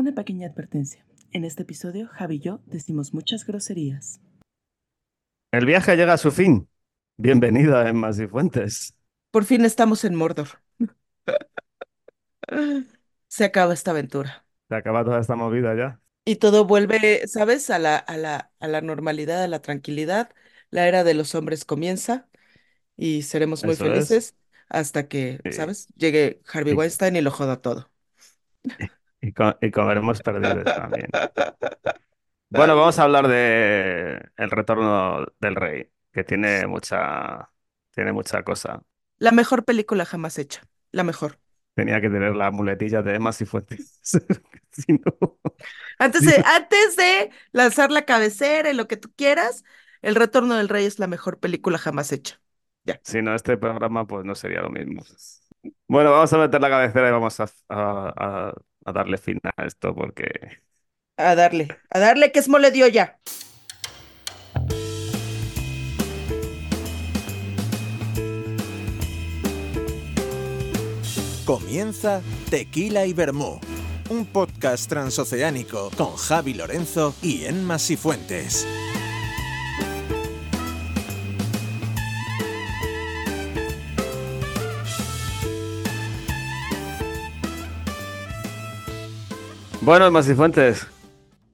Una pequeña advertencia. En este episodio, Javi y yo decimos muchas groserías. El viaje llega a su fin. Bienvenida a Emmas y Fuentes. Por fin estamos en Mordor. Se acaba esta aventura. Se acaba toda esta movida ya. Y todo vuelve, ¿sabes? A la, a la, a la normalidad, a la tranquilidad. La era de los hombres comienza y seremos muy Eso es. felices hasta que. ¿sabes? Llegue Harvey Weinstein y lo joda todo. Y, co- y comeremos perdidos también. Bueno, vamos a hablar de El retorno del rey, que tiene mucha, tiene mucha cosa. La mejor película jamás hecha. La mejor. Tenía que tener la muletilla de Emmas y Fuentes. Si no- Antes de, antes de lanzar la cabecera y lo que tú quieras, El Retorno del Rey es la mejor película jamás hecha. Si no, este programa pues no sería lo mismo. Bueno, vamos a meter la cabecera y vamos a, a- a- a darle fin a esto porque A darle, a darle que es mole de olla. Comienza Tequila y Vermú, un podcast transoceánico con Javi Lorenzo y Enma Sifuentes. Bueno, Más y Fuentes,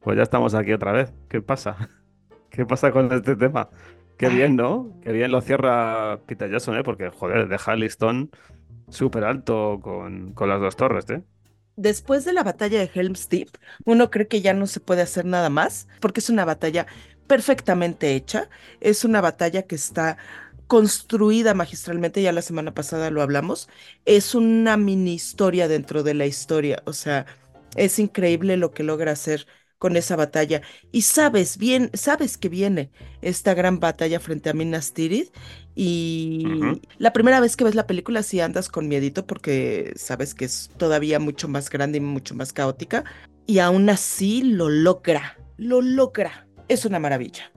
pues ya estamos aquí otra vez. ¿Qué pasa? ¿Qué pasa con este tema? Qué bien, ¿no? Qué bien lo cierra Peter Jackson, ¿eh? Porque, joder, deja el listón súper alto con, con las dos torres, ¿eh? Después de la batalla de Helm's Deep, uno cree que ya no se puede hacer nada más, porque es una batalla perfectamente hecha, es una batalla que está construida magistralmente, ya la semana pasada lo hablamos, es una mini historia dentro de la historia, o sea, es increíble lo que logra hacer con esa batalla. Y sabes bien, sabes que viene esta gran batalla frente a Minas Tirith y la primera vez que ves la película sí andas con miedito porque sabes que es todavía mucho más grande y mucho más caótica y aún así lo logra, lo logra. Es una maravilla.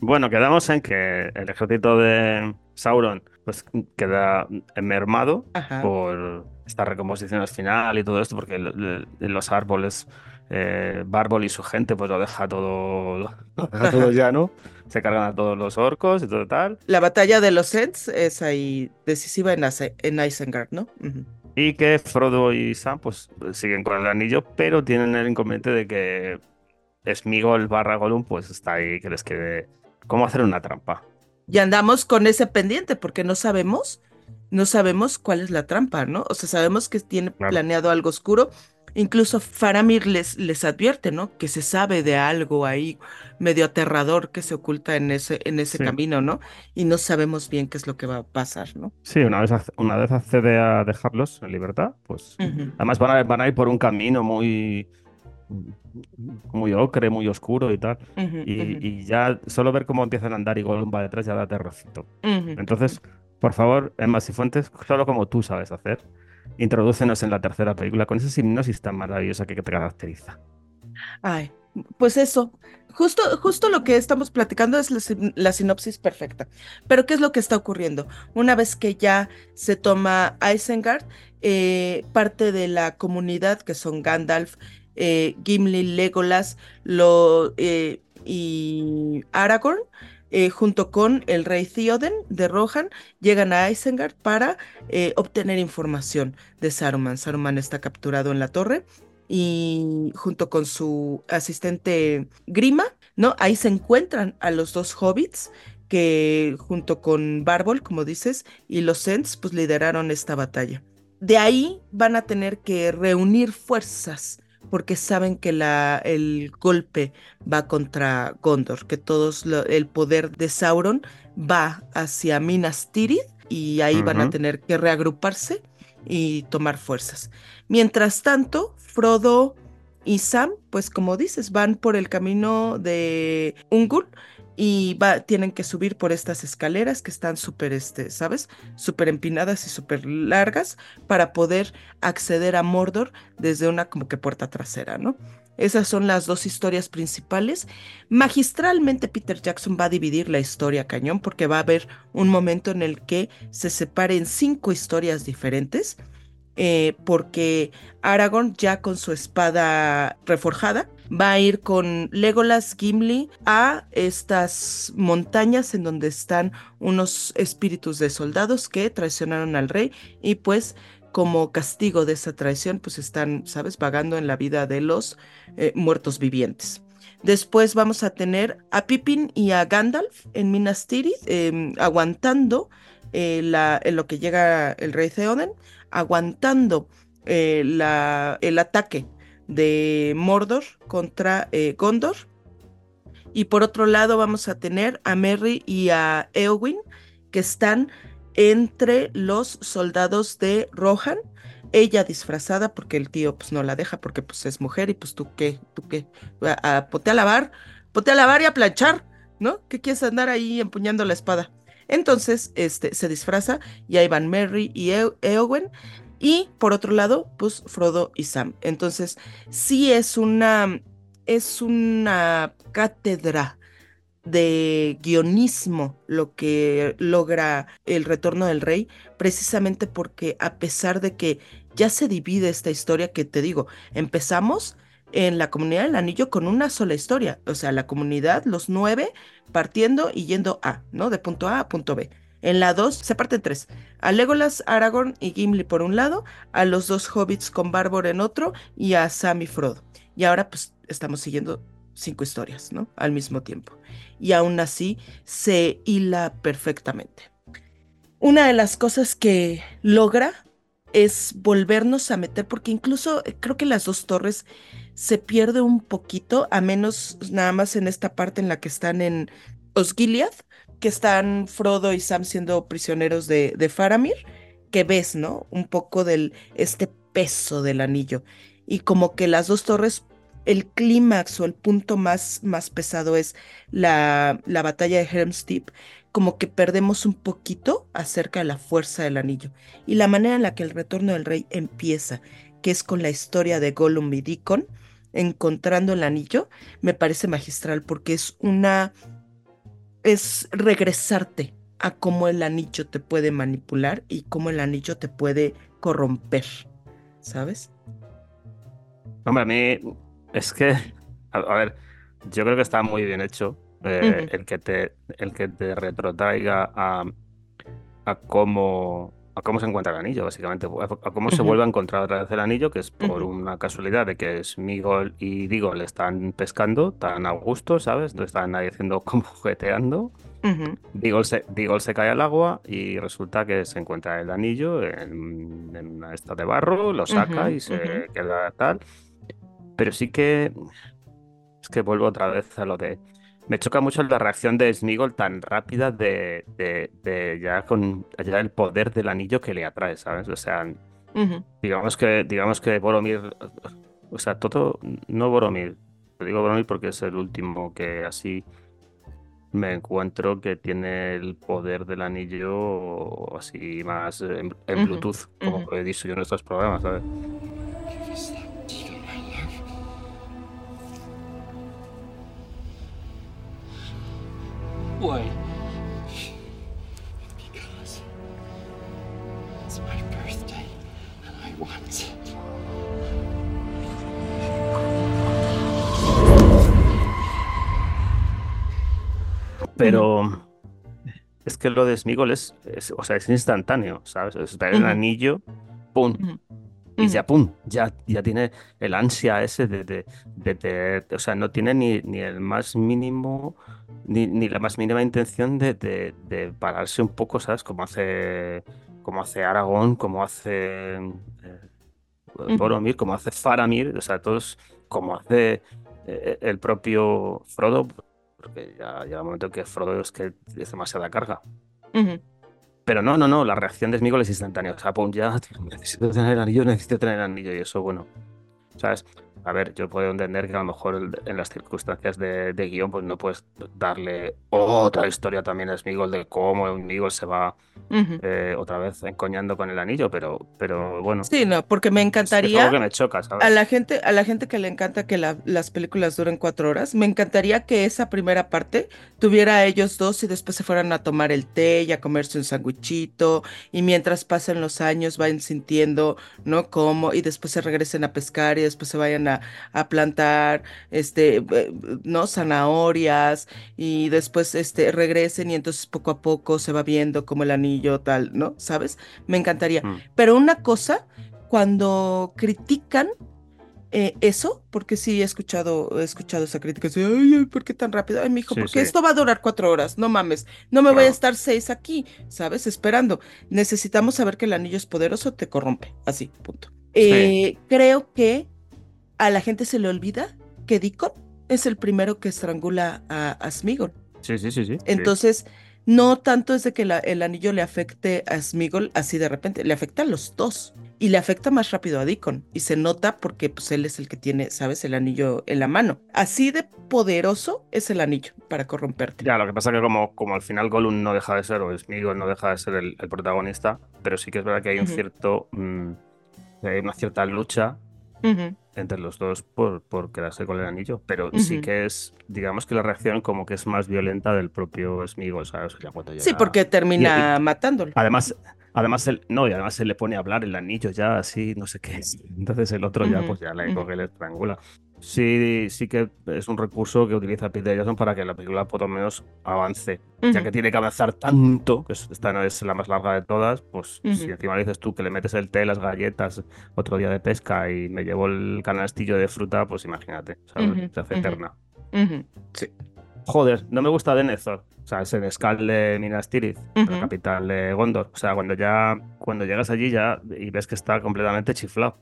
Bueno, quedamos en que el ejército de Sauron pues queda mermado Ajá. por esta recomposición al final y todo esto, porque el- el- los árboles, eh, Bárbol y su gente, pues lo deja todo, lo deja todo llano, se cargan a todos los orcos y todo tal, La batalla de los Ents es ahí decisiva en, en Isengard, ¿no? Y que Frodo y Sam pues siguen con el anillo, pero tienen el inconveniente de que Smigol barra Gollum pues está ahí que les quede cómo hacer una trampa. Y andamos con ese pendiente porque no sabemos, no sabemos cuál es la trampa, ¿no? O sea, sabemos que tiene Claro. planeado algo oscuro. Incluso Faramir les, les advierte, ¿no? Que se sabe de algo ahí medio aterrador que se oculta en ese, en ese Sí. camino, ¿no? Y no sabemos bien qué es lo que va a pasar, ¿no? Sí, una vez, una vez accede a dejarlos en libertad, pues además van a, van a ir por un camino muy, muy ocre, muy oscuro y tal. Y, ya solo ver cómo empiezan a andar y Gollum va detrás ya da terrorcito. Entonces, por favor, Emma Cifuentes, solo como tú sabes hacer, introdúcenos en la tercera película con esa hipnosis tan maravillosa que te caracteriza. Ay, pues eso, justo, justo lo que estamos platicando es la, sin- la sinopsis perfecta. Pero ¿qué es lo que está ocurriendo? Una vez que ya se toma Isengard, eh, parte de la comunidad, que son Gandalf, eh, Gimli, Legolas eh, y Aragorn, eh, junto con el rey Theoden de Rohan, llegan a Isengard para obtener información de Saruman. Saruman está capturado en la torre y junto con su asistente Grima, ¿no? Ahí se encuentran a los dos hobbits que junto con Bárbol, como dices, y los Ents, pues lideraron esta batalla. De ahí van a tener que reunir fuerzas porque saben que la, el golpe va contra Gondor, que todos lo- el poder de Sauron va hacia Minas Tirith y ahí van a tener que reagruparse y tomar fuerzas. Mientras tanto, Frodo y Sam, pues como dices, van por el camino de Ungul y va, tienen que subir por estas escaleras que están súper, este, ¿sabes? Súper empinadas y súper largas para poder acceder a Mordor desde una como que puerta trasera, ¿no? Esas son las dos historias principales. Magistralmente Peter Jackson va a dividir la historia cañón porque va a haber un momento en el que se separen cinco historias diferentes eh, porque Aragorn ya con su espada reforjada va a ir con Legolas Gimli a estas montañas en donde están unos espíritus de soldados que traicionaron al rey y pues como castigo de esa traición pues están, sabes, vagando en la vida de los eh, muertos vivientes. Después vamos a tener a Pippin y a Gandalf en Minas Tirith em, aguantando eh, en lo que llega el rey Theoden, aguantando eh, el ataque de Mordor contra eh, Gondor. Y por otro lado vamos a tener a Merry y a Eowyn, que están entre los soldados de Rohan, ella disfrazada porque el tío pues no la deja porque pues es mujer y pues tú qué, tú qué, a, pote a lavar, pote a lavar y a planchar, ¿no? ¿Qué quieres andar ahí empuñando la espada? Entonces, este, se disfraza y ahí van Merry y Eowyn y por otro lado, pues Frodo y Sam. Entonces, sí es una, es una cátedra de guionismo lo que logra el retorno del rey, precisamente porque a pesar de que ya se divide esta historia que te digo, empezamos en la comunidad del anillo con una sola historia, o sea, la comunidad, los nueve, partiendo y yendo a, ¿no? De punto A a punto B. En la 2 se parten tres. A Legolas, Aragorn y Gimli por un lado, a los dos hobbits con Bárbara en otro y a Sam y Frodo. Y ahora pues estamos siguiendo cinco historias, ¿no? Al mismo tiempo. Y aún así se hila perfectamente. Una de las cosas que logra es volvernos a meter, porque incluso eh, creo que las dos torres se pierde un poquito, a menos nada más en esta parte en la que están en Osgiliath, que están Frodo y Sam siendo prisioneros de, de Faramir, que ves, ¿no? Un poco del este peso del anillo. Y como que las dos torres, el clímax o el punto más, más pesado es la, la batalla de Helm's Deep, como que perdemos un poquito acerca de la fuerza del anillo. Y la manera en la que el retorno del rey empieza, que es con la historia de Gollum y Deacon, encontrando el anillo, me parece magistral porque es una es regresarte a cómo el anillo te puede manipular y cómo el anillo te puede corromper, ¿sabes? Hombre, a mí es que, a, ver, yo creo que está muy bien hecho eh, el, que te, el que te retrotraiga a, a cómo a cómo se encuentra el anillo, básicamente, a cómo se vuelve a encontrar otra vez el anillo, que es por una casualidad de que Smigol y Digol están pescando tan a gusto, ¿sabes? No están nadie haciendo como jugueteando. Digol, se, se cae al agua y resulta que se encuentra el anillo en, una esta de barro, lo saca y se queda tal. Pero sí que es que vuelvo otra vez a lo de me choca mucho la reacción de Smigol tan rápida de, de, ya con ya el poder del anillo que le atrae, ¿sabes? O sea, digamos que digamos que Boromir, o sea, todo, no Boromir, te digo Boromir porque es el último que así me encuentro que tiene el poder del anillo así más en, Bluetooth, como he dicho yo en estos programas, ¿sabes? Pero es que lo de Smigol es, o sea, es instantáneo, ¿sabes? Es el anillo, ¡pum! Y ya, pum, ya, ya tiene el ansia ese de, de, o sea, no tiene ni, ni el más mínimo, ni, ni, la más mínima intención de, pararse un poco, ¿sabes? Como hace, como hace Aragón, como hace eh, Boromir, como hace Faramir, o sea, todos, como hace eh, el propio Frodo, porque ya llega un momento que Frodo es que es demasiada carga. Pero no, no, no, la reacción de Smigol es instantánea. O sea, pum, ya necesito tener anillo, necesito tener anillo. Y eso, bueno, ¿sabes? A ver, yo puedo entender que a lo mejor en las circunstancias de, guion, pues no puedes darle otra historia también a Smigol de cómo Smigol se va eh, otra vez encoñando con el anillo, pero, pero bueno. Sí, no, porque me encantaría. Es que me choca, ¿sabes? A la gente, a la gente que le encanta que las películas duren cuatro horas, me encantaría que esa primera parte tuviera a ellos dos y después se fueran a tomar el té y a comerse un sandwichito y mientras pasen los años vayan sintiendo, ¿no? Cómo y después se regresen a pescar y después se vayan a, a plantar, este, eh, ¿no? Zanahorias y después, este, regresen y entonces poco a poco se va viendo como el anillo tal, ¿no? ¿Sabes? Me encantaría. Mm. Pero una cosa, cuando critican eh, eso, porque sí he escuchado, he escuchado esa crítica, ay, ¿por qué tan rápido? Ay, mi hijo, porque esto va a durar cuatro horas, no mames, no me voy a estar seis aquí, ¿sabes? Esperando. Necesitamos saber que el anillo es poderoso, te corrompe, así, punto. Eh, creo que a la gente se le olvida que Deacon es el primero que estrangula a, a Smigol. Sí, sí, sí, sí. Entonces, no tanto es de que el anillo le afecte a Smigol así de repente, le afecta a los dos y le afecta más rápido a Deacon y se nota porque pues él es el que tiene, sabes, el anillo en la mano. Así de poderoso es el anillo para corromperte. Ya, lo que pasa es que como, como al final Gollum no deja de ser o Smigol no deja de ser el, protagonista, pero sí que es verdad que hay un cierto, mm, hay una cierta lucha entre los dos por, por, quedarse con el anillo, pero sí que es, digamos que la reacción como que es más violenta del propio Smigol, ¿sabes? Sí, porque termina matándolo. Además, además él, no, y además se le pone a hablar el anillo ya así, no sé qué. Entonces el otro ya pues ya le coge y le estrangula sí, sí que es un recurso que utiliza Peter Jackson para que la película por lo menos avance. Ya que tiene que avanzar tanto, que esta no es la más larga de todas, pues si encima dices tú que le metes el té, las galletas, otro día de pesca y me llevo el canastillo de fruta, pues imagínate, se hace eterna. Sí. Joder, no me gusta Denethor. O sea, es en Skal de Minas Tirith, la capital de Gondor. O sea, cuando ya cuando llegas allí ya y ves que está completamente chiflado.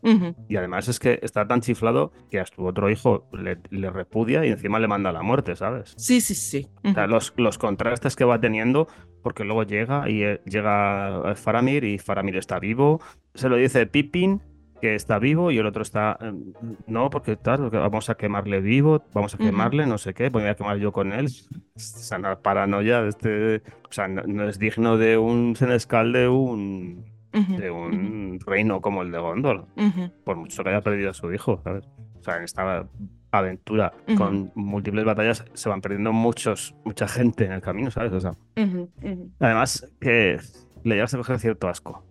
Y además es que está tan chiflado que a su otro hijo le, repudia y encima le manda la muerte, ¿sabes? Sí, sí, sí. O sea, los, los contrastes que va teniendo, porque luego llega y eh, llega Faramir y Faramir está vivo. Se lo dice Pippin que está vivo y el otro está, em, no, porque tal, vamos a quemarle vivo, vamos a quemarle, no sé qué, voy a quemar yo con él. O sea, una paranoia de este, o sea, no, es digno de un senescal de un, de un reino como el de Gondor, por mucho que haya perdido a su hijo, ¿sabes? O sea, en esta aventura con múltiples batallas se van perdiendo muchos, mucha gente en el camino, ¿sabes? O sea, además que le llevas a coger cierto asco.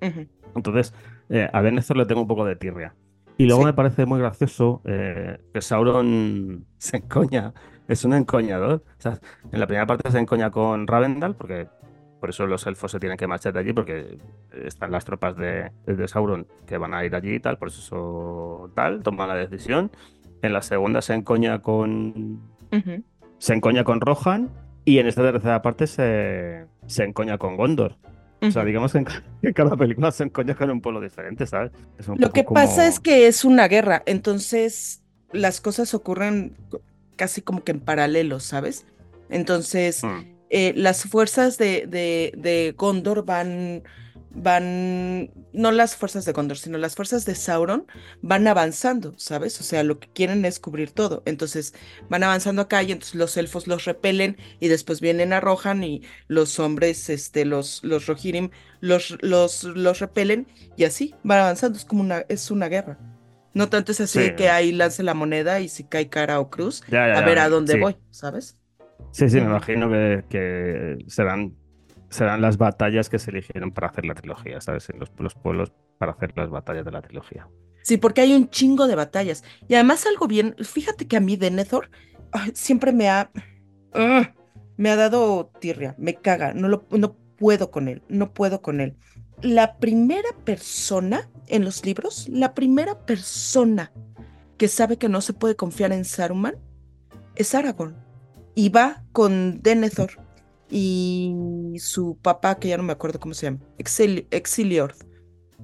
Entonces, eh, a Denethor le tengo un poco de tirria. Y luego me parece muy gracioso eh, que Sauron se encoña, es un encoñador. O sea, en la primera parte se encoña con Ravendal, porque por eso los elfos se tienen que marchar de allí, porque están las tropas de, Sauron que van a ir allí y tal, por eso tal, toman la decisión. En la segunda se encoña con. Se encoña con Rohan. Y en esta tercera parte se, se encoña con Gondor. O sea, digamos que en, cada película se encoña con un pueblo diferente, ¿sabes? Lo que pasa es que es una guerra, entonces las cosas ocurren casi como que en paralelo, ¿sabes? Entonces, mm. eh, las fuerzas de, de, de Gondor van van, no las fuerzas de Gondor, sino las fuerzas de Sauron van avanzando, ¿sabes? O sea, lo que quieren es cubrir todo. Entonces van avanzando acá y entonces los elfos los repelen y después vienen, arrojan y los hombres, este, los, los Rohirrim, los, los, los repelen y así van avanzando. Es como una, es una guerra. No tanto es así que ahí lance la moneda y si cae cara o cruz, a ver a dónde voy, ¿sabes? Sí, sí, me imagino que, que serán serán las batallas que se eligieron para hacer la trilogía, ¿sabes? En los, pueblos para hacer las batallas de la trilogía. Sí, porque hay un chingo de batallas. Y además algo bien, fíjate que a mí Denethor siempre me ha... me ha dado tirria, me caga, no, lo, no puedo con él, no puedo con él. La primera persona en los libros, la primera persona que sabe que no se puede confiar en Saruman es Aragorn. Y va con Denethor y su papá, que ya no me acuerdo cómo se llama, Exilior,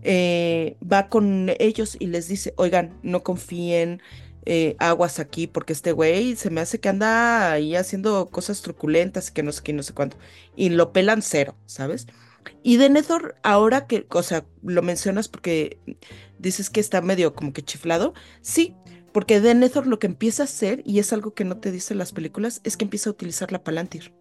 eh, va con ellos y les dice, oigan, no confíen, eh, aguas aquí, porque este güey se me hace que anda ahí haciendo cosas truculentas y que no sé qué, no sé cuánto. Y lo pelan cero, ¿sabes? Y Denethor, ahora que, o sea, lo mencionas porque dices que está medio como que chiflado, sí, porque Denethor lo que empieza a hacer, y es algo que no te dicen las películas, es que empieza a utilizar la Palantir.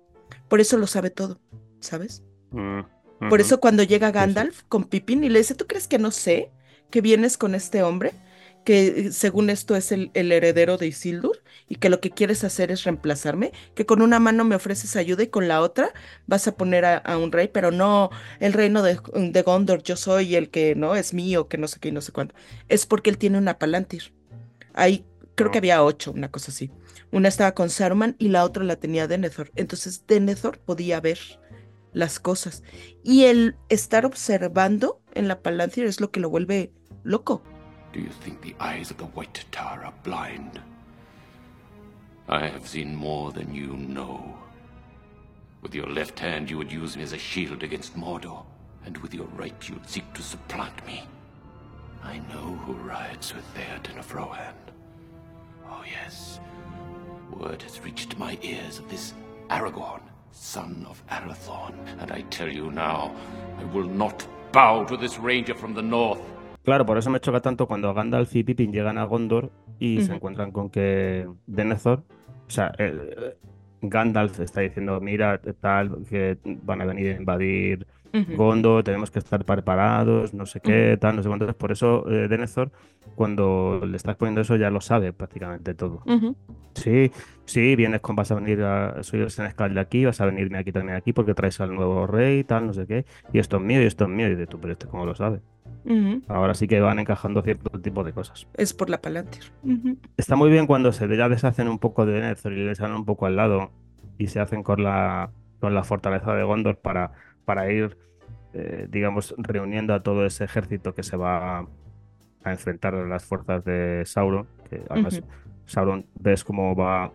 Por eso lo sabe todo, ¿sabes? Mm. Por eso cuando llega. Gandalf con Pippin y le dice, ¿tú crees que no sé que vienes con este hombre? Que eh, según esto es el, el heredero de Isildur y que lo que quieres hacer es reemplazarme, que con una mano me ofreces ayuda y con la otra vas a poner a, a un rey, pero no el reino de, de Gondor, yo soy el que no es mío, que no sé qué y no sé cuánto. Es porque él tiene una Palantir. Ahí creo que había ocho, una cosa así. Una estaba con Saruman y la otra la tenía Denethor. Entonces Denethor podía ver las cosas. Y el estar observando en la Palantir es lo que lo vuelve loco. Do you think the eyes of the White Tower are blind? I have seen more than you know. With your left hand, you would use me as a shield against Mordor, and with your right, you'd seek to supplant me. I know who rides with Theoden of Rohan. Oh, yes. Word has reached my ears of this Aragorn, son of Arathorn, and I tell you now, I will not bow to this ranger from the north. Claro, por eso me choca tanto cuando Gandalf y Pippin llegan a Gondor y se encuentran con que Denethor, o sea, eh, Gandalf está diciendo, mira, tal, que van a venir a invadir Ujú, Gondor, tenemos que estar preparados, no sé qué, tal, no sé cuánto. Por eso eh, Denethor, cuando le estás poniendo eso, ya lo sabe prácticamente todo. Sí, sí, vienes con, vas a venir a, soy el Senescal de aquí, vas a venirme aquí también aquí porque traes al nuevo rey, tal, no sé qué, y esto es mío, y esto es mío, y de tú, pero este cómo lo sabe. Ahora sí que van encajando cierto tipo de cosas. Es por la Palantir. Está muy bien cuando se ya deshacen un poco de Denethor y le salen un poco al lado y se hacen con la, con la fortaleza de Gondor para, para ir, eh, digamos, reuniendo a todo ese ejército que se va a, a enfrentar a las fuerzas de Sauron. Que además. Sauron ves cómo va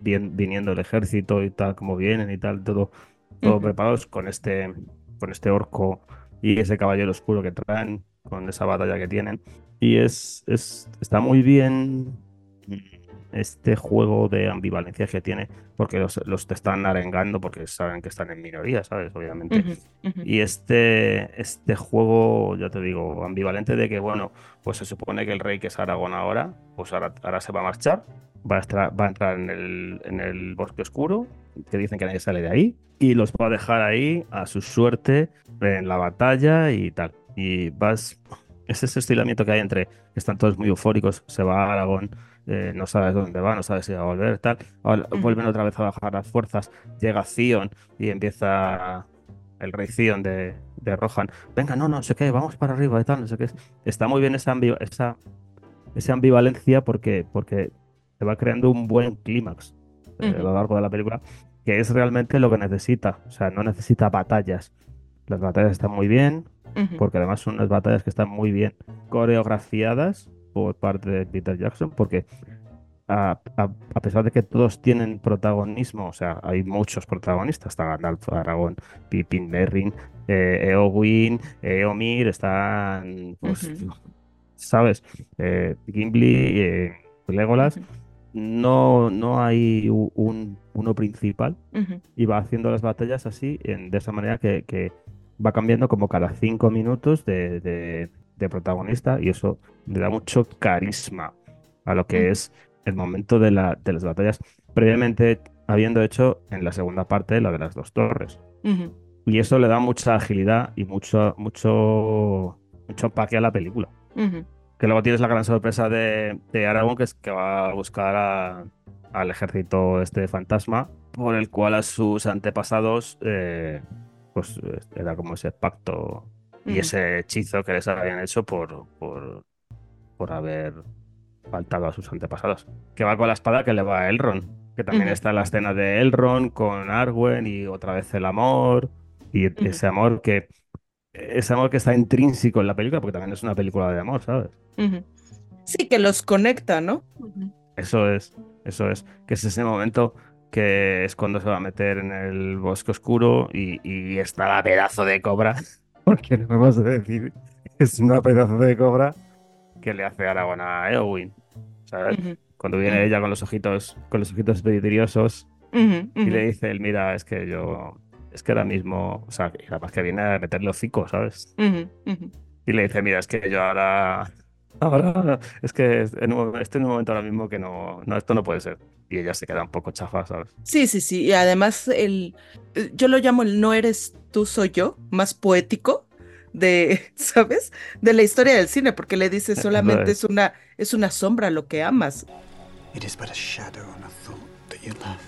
bien, viniendo el ejército y tal, cómo vienen y tal, todo, todo preparados con este, con este orco y ese caballero oscuro que traen, con esa batalla que tienen. Y es, es está muy bien este juego de ambivalencia que tiene, porque los, los te están arengando porque saben que están en minoría, ¿sabes? Obviamente. Ujú, ujú. Y este, este juego, ya te digo, ambivalente de que, bueno, pues se supone que el rey que es Aragón ahora, pues ahora, ahora se va a marchar, va a, estra- va a entrar en el, en el bosque oscuro, que dicen que nadie sale de ahí, y los va a dejar ahí a su suerte en la batalla y tal. Y vas, es ese estilamiento que hay entre están todos muy eufóricos, se va a Aragón, eh, no sabes dónde va, no sabes si va a volver, tal. Ahora vuelven otra vez a bajar las fuerzas, llega Zion y empieza el rey Zion de, de Rohan. Venga, no, no sé qué, vamos para arriba y tal, no sé qué. Está muy bien esa, esa, esa ambivalencia porque, porque te va creando un buen clímax eh, a lo largo de la película, que es realmente lo que necesita. O sea, no necesita batallas. Las batallas están muy bien, porque además son unas batallas que están muy bien coreografiadas por parte de Peter Jackson, porque a, a- a pesar de que todos tienen protagonismo, o sea, hay muchos protagonistas, está Gandalf, Aragorn, Pippin, Merrin, eh, Eowyn, Eomir, están, pues. ¿sabes? Eh, Gimli, eh, Legolas, no, no hay un, uno principal Ujú. y va haciendo las batallas así, en- de esa manera que, que va cambiando como cada cinco minutos de, de- de protagonista y eso le da mucho carisma a lo que Ujú. es el momento de, la, de las batallas, previamente habiendo hecho en la segunda parte la de las dos torres. Y eso le da mucha agilidad y mucho, mucho, mucho empaque a la película. Que luego tienes la gran sorpresa de, de Aragorn, que es que va a buscar a- al ejército este fantasma, por el cual a sus antepasados, eh, pues eh, era como ese pacto y ese hechizo que les habían hecho por, por, por haber faltado a sus antepasados. Que va con la espada que le va a Elrond, que también está la escena de Elrond con Arwen y otra vez el amor, y ese amor que... Ese amor que está intrínseco en la película, porque también es una película de amor, ¿sabes? Sí, que los conecta, ¿no? Eso es, eso es, que es ese momento que es cuando se va a meter en el bosque oscuro y, y está la pedazo de cobra, porque no vamos a decir, es una pedazo de cobra que le hace Aragorn a Eowyn, ¿sabes? Ujú. Cuando viene ella con los ojitos, con los ojitos vidriosos y le dice, él, mira, es que yo, es que ahora mismo, o sea, además que viene a meterle hocico, ¿sabes? Y le dice, mira, es que yo ahora Ahora es que en un- estoy en un momento ahora mismo que no, no, esto no puede ser. Y ella se queda un poco chafa, ¿sabes? Sí, sí, sí. Y además, el, eh, yo lo llamo el no eres tú, soy yo, más poético de, ¿sabes? De la historia del cine, porque le dice Eso solamente es. es una, es una sombra lo que amas. It is but a shadow and a thought that you love.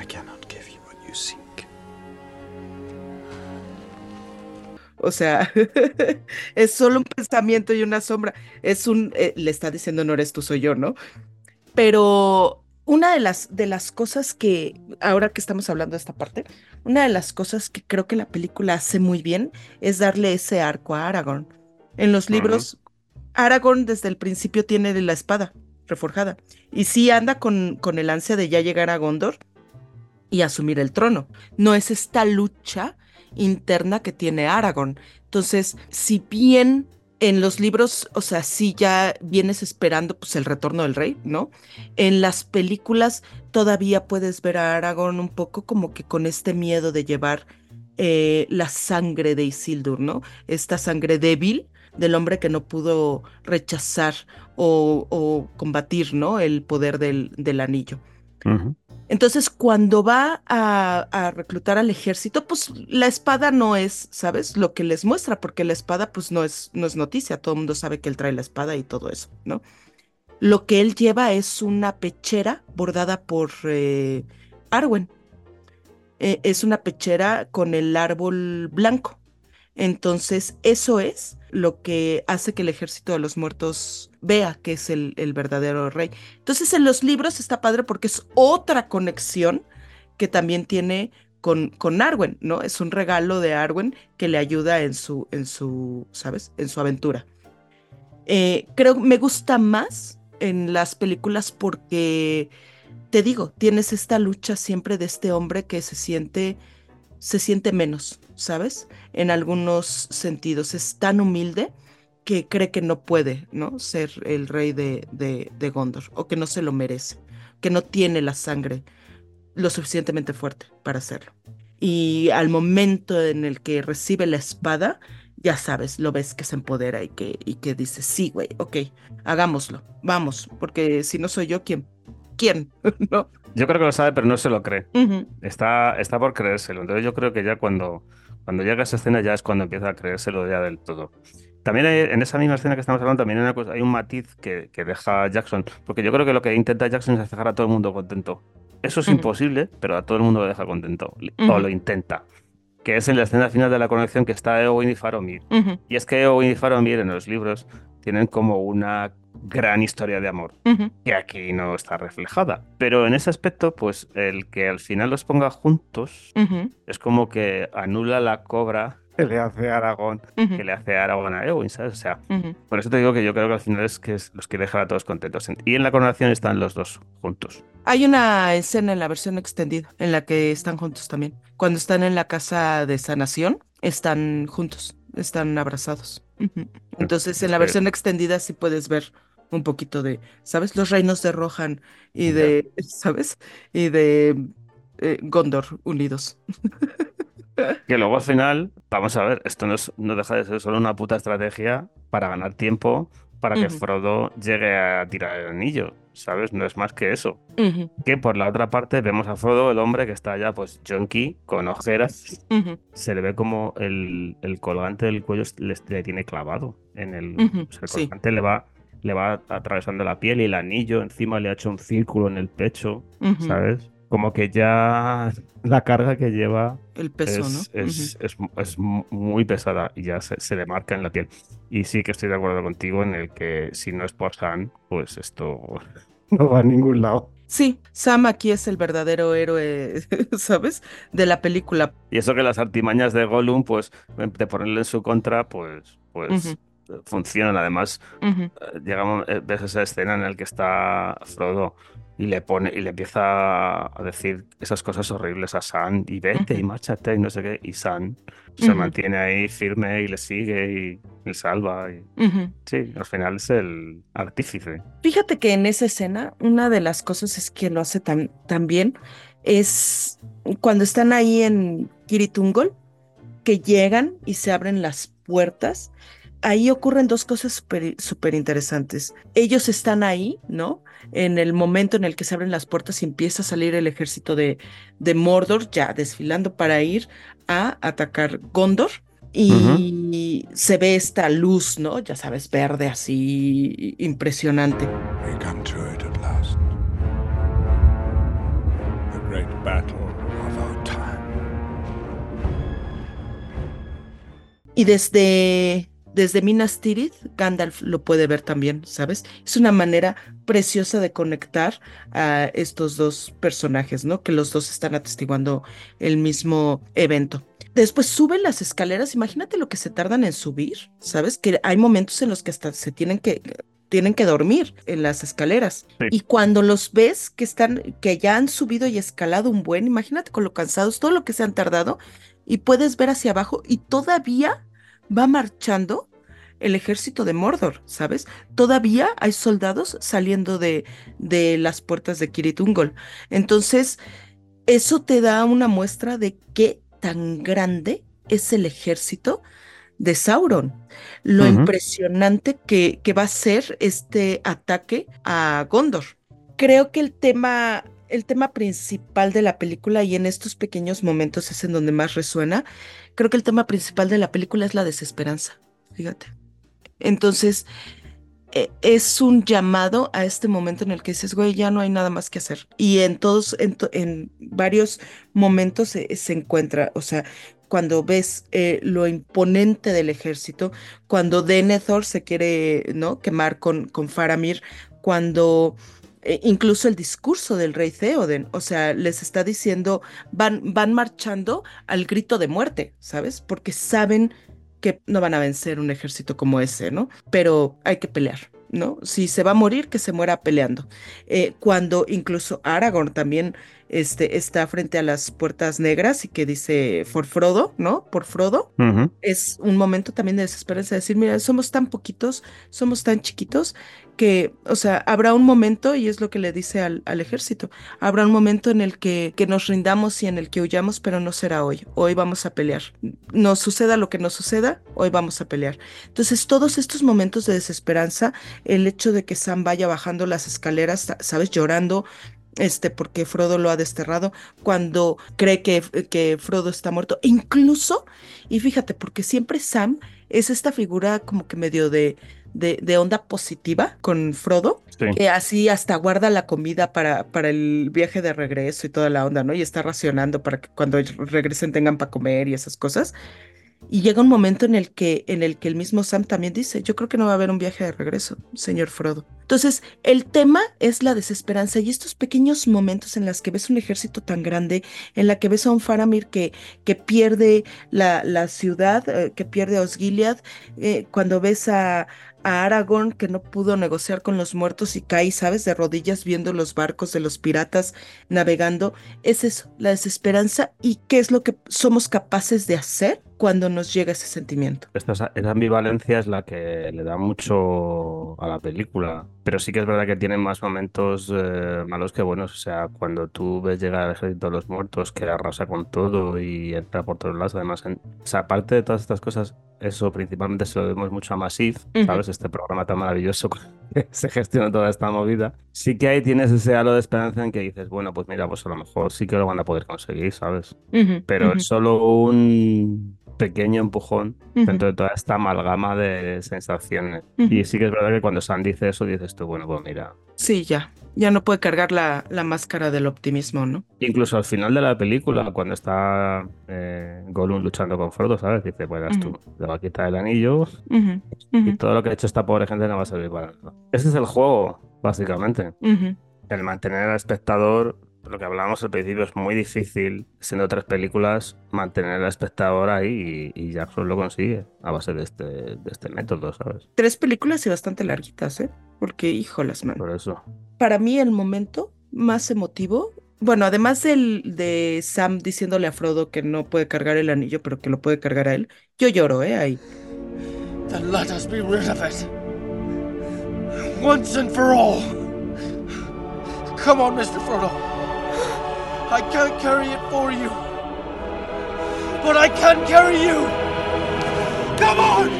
I cannot give you what you seek. O sea, es solo un pensamiento y una sombra. Es un, eh, le está diciendo no eres tú, soy yo, ¿no? Pero una de las, de las cosas que, ahora que estamos hablando de esta parte, una de las cosas que creo que la película hace muy bien es darle ese arco a Aragorn. En los libros, Aragorn desde el principio tiene la espada reforjada y sí anda con, con el ansia de ya llegar a Gondor y asumir el trono. No es esta lucha interna que tiene Aragorn. Entonces, si bien en los libros, o sea, sí ya vienes esperando pues el retorno del rey, ¿no? En las películas todavía puedes ver a Aragorn un poco como que con este miedo de llevar eh, la sangre de Isildur, ¿no? Esta sangre débil del hombre que no pudo rechazar o, combatir, ¿no? El poder del, anillo. Ujú. Entonces, cuando va a, reclutar al ejército, pues la espada no es, ¿sabes? Lo que les muestra, porque la espada, pues no es, no es noticia. Todo el mundo sabe que él trae la espada y todo eso, ¿no? Lo que él lleva es una pechera bordada por eh, Arwen. Eh, es una pechera con el árbol blanco. Entonces, eso es lo que hace que el ejército de los muertos vea que es el, verdadero rey. Entonces, en los libros está padre porque es otra conexión que también tiene con, con Arwen, ¿no? Es un regalo de Arwen que le ayuda en su, en su, ¿sabes? En su aventura. Eh, creo me gusta más en las películas porque, te digo, tienes esta lucha siempre de este hombre que se siente, se siente menos, ¿sabes? En algunos sentidos. Es tan humilde que cree que no puede, ¿no? Ser el rey de, de, Gondor o que no se lo merece, que no tiene la sangre lo suficientemente fuerte para hacerlo. Y al momento en el que recibe la espada, ya sabes, lo ves que se empodera y que, y que dice, sí, güey, ok, hagámoslo, vamos, porque si no soy yo, ¿quién? ¿Quién? ¿No? Yo creo que lo sabe, pero no se lo cree. Ujú, Está, está por creérselo. Entonces yo creo que ya cuando, cuando llega esa escena ya es cuando empieza a creérselo ya del todo. También hay- en esa misma escena que estamos hablando también hay, una cosa- hay un matiz que, que deja Jackson, porque yo creo que lo que intenta Jackson es dejar a todo el mundo contento. Eso es Ujú. imposible, pero a todo el mundo lo deja contento, li- Ujú. o lo intenta. Que es en la escena final de la conexión que está Eowyn y Faramir. ujú, Y es que Eowyn y Faramir en los libros tienen como una gran historia de amor ujú, que aquí no está reflejada. Pero en ese aspecto, pues el que al final los ponga juntos ujú, es como que anula la cobra que le hace Aragón, ujú, que le hace Aragón a Eowyn, ¿sabes? O sea, ujú. por eso te digo que yo creo que al final es que es- los quiere dejar a todos contentos. Y en la coronación están los dos juntos. Hay una escena en la versión extendida en la que están juntos también. Cuando están en la casa de sanación, están juntos, están abrazados. Entonces, en la versión extendida sí puedes ver un poquito de, ¿sabes? Los reinos de Rohan y de, ¿sabes? Y de eh, Gondor unidos. Que luego al final, vamos a ver, esto no, es- no deja de ser solo una puta estrategia para ganar tiempo, para que. Frodo llegue a tirar el anillo, ¿sabes? No es más que eso. Que por la otra parte vemos a Frodo, el hombre que está ya pues junkie, con ojeras. Se le ve como el, el colgante del cuello le, le tiene clavado en el, Ujú, o sea, el sí. colgante le va, le va atravesando la piel y el anillo encima le ha hecho un círculo en el pecho. ¿sabes? Como que ya la carga que lleva El peso, es, ¿no? es, es- es muy pesada y ya se, se le marca en la piel. Y sí que estoy de acuerdo contigo en el que si no es por Sam, pues esto no va a ningún lado. Sí, Sam aquí es el verdadero héroe, ¿sabes? De la película. Y eso que las artimañas de Gollum, pues de ponerle en su contra, pues, pues funcionan. Además, Ujú, eh, llegamos, eh, ves esa escena en la que está Frodo y le pone y le empieza a decir esas cosas horribles a Sam y vete y márchate y no sé qué. Y Sam se Ujú. mantiene mantiene ahí firme y le sigue y le salva. Y... ujú. Sí, al final es el artífice. Fíjate que en esa escena, una de las cosas es que lo hace tan, tan bien es cuando están ahí en Kiritungol que llegan y se abren las puertas, ahí ocurren dos cosas súper interesantes. Ellos están ahí, ¿no? En el momento en el que se abren las puertas y empieza a salir el ejército de, de Mordor, ya desfilando para ir a atacar Gondor. Y se ve esta luz, ¿no? Ya sabes, verde así, impresionante. We come to it at last. The great battle of our time. Y desde, desde Minas Tirith, Gandalf lo puede ver también, ¿sabes? Es una manera preciosa de conectar a estos dos personajes, ¿no? Que los dos están atestiguando el mismo evento. Después suben las escaleras, imagínate lo que se tardan en subir, ¿sabes? Que hay momentos en los que hasta se tienen que tienen que dormir en las escaleras. Sí. Y cuando los ves que están que ya han subido y escalado un buen, imagínate con lo cansados, todo lo que se han tardado y puedes ver hacia abajo y todavía va marchando el ejército de Mordor, ¿sabes? Todavía hay soldados saliendo de, de las puertas de Kirit Ungol. Entonces, eso te da una muestra de qué tan grande es el ejército de Sauron. Lo impresionante que, que va a ser este ataque a Gondor. Creo que el tema, el tema principal de la película, y en estos pequeños momentos es en donde más resuena, creo que el tema principal de la película es la desesperanza. Fíjate. Entonces, e- es un llamado a este momento en el que dices, güey, ya no hay nada más que hacer. Y en todos, en, en varios momentos se, se encuentra, o sea, cuando ves eh, lo imponente del ejército, cuando Denethor se quiere, ¿no? quemar con, con Faramir, cuando eh, incluso el discurso del rey Theoden, o sea, les está diciendo, van, van marchando al grito de muerte, ¿sabes? Porque saben que no van a vencer un ejército como ese, ¿no? Pero hay que pelear, ¿no? Si se va a morir, que se muera peleando. Eh, cuando incluso Aragorn también este, está frente a las puertas negras y que dice por Frodo, ¿no? Por Frodo, es un momento también de desesperanza, de decir, mira, somos tan poquitos, somos tan chiquitos, que, o sea, habrá un momento, y es lo que le dice al, al ejército, habrá un momento en el que, que nos rindamos y en el que huyamos, pero no será hoy, hoy vamos a pelear. Nos suceda lo que nos suceda, hoy vamos a pelear. Entonces, todos estos momentos de desesperanza, el hecho de que Sam vaya bajando las escaleras, sa- ¿sabes? Llorando, este, porque Frodo lo ha desterrado, cuando cree que, que Frodo está muerto, e incluso, y fíjate, porque siempre Sam es esta figura como que medio de, de, de onda positiva con Frodo, Sí. que así hasta guarda la comida para, para el viaje de regreso y toda la onda, ¿no? Y está racionando para que cuando regresen tengan para comer y esas cosas. Y llega un momento en el que, en el que el mismo Sam también dice, yo creo que no va a haber un viaje de regreso, señor Frodo. Entonces, el tema es la desesperanza y estos pequeños momentos en los que ves un ejército tan grande, en la que ves a un Faramir que, que pierde la, la ciudad, eh, que pierde a Osgiliath, eh, cuando ves a, a Aragorn que no pudo negociar con los muertos y cae, ¿sabes? De rodillas viendo los barcos de los piratas navegando. Es eso, la desesperanza y qué es lo que somos capaces de hacer cuando nos llega ese sentimiento. Esta, ambivalencia es la que le da mucho a la película, pero sí que es verdad que tiene más momentos eh, malos que buenos. O sea, cuando tú ves llegar al ejército de los muertos que arrasa con todo y entra por todos lados, además, en- o sea, aparte de todas estas cosas, eso principalmente se lo debemos mucho a Massive, Ujú. ¿sabes? Este programa tan maravilloso que se gestiona toda esta movida. Sí que ahí tienes ese halo de esperanza en que dices, bueno, pues mira, pues a lo mejor sí que lo van a poder conseguir, ¿sabes? Pero es solo un pequeño empujón dentro de toda esta amalgama de sensaciones. Y sí que es verdad que cuando Sam dice eso, dices tú, bueno, pues mira. Sí, ya. Ya no puede cargar la, la máscara del optimismo, ¿no? Incluso al final de la película, cuando está eh, Gollum luchando con Frodo, ¿sabes? Dice, pues verás tú, le va a quitar el anillo y todo lo que ha hecho esta pobre gente no va a servir para nada. Ese es el juego, básicamente. El mantener al espectador, lo que hablábamos al principio, es muy difícil, siendo tres películas, mantener al espectador ahí y, y Jackson lo consigue a base de este, de este método, ¿sabes? Tres películas y bastante larguitas, ¿eh? Porque, híjolas, man. Por eso. Para mí el momento más emotivo, bueno, además del de Sam diciéndole a Frodo que no puede cargar el anillo, pero que lo puede cargar a él, yo lloro, ¿eh? Ahí. Then let us be rid of it. Once and for all. Come on, Mr. Frodo. I can't carry it for you. but I can't carry you. Come on!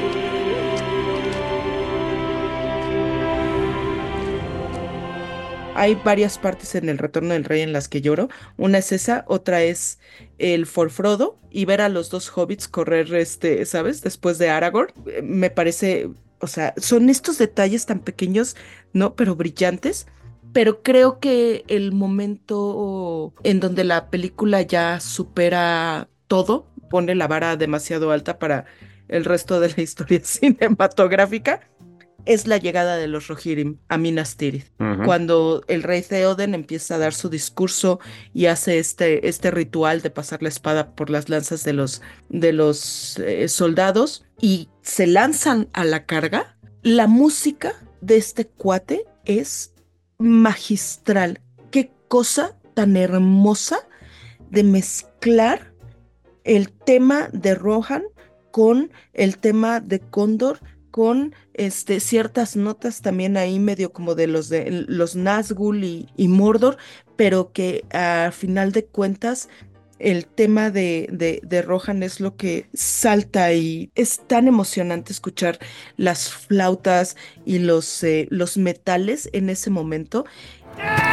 Hay varias partes en El Retorno del Rey en las que lloro. Una es esa, otra es el Forfrodo y ver a los dos hobbits correr, este, ¿sabes? Después de Aragorn. Eh, Me parece, o sea, son estos detalles tan pequeños, ¿no? Pero brillantes. Pero creo que el momento en donde la película ya supera todo, pone la vara demasiado alta para el resto de la historia cinematográfica, es la llegada de los Rohirrim a Minas Tirith. Cuando el rey Theoden empieza a dar su discurso y hace este, este ritual de pasar la espada por las lanzas de los, de los eh, soldados y se lanzan a la carga, la música de este cuate es magistral. Qué cosa tan hermosa de mezclar el tema de Rohan con el tema de Cóndor, con este, ciertas notas también ahí medio como de los de los Nazgûl y, y Mordor, pero que a final de cuentas el tema de, de, de Rohan es lo que salta y es tan emocionante escuchar las flautas y los, eh, los metales en ese momento. Esa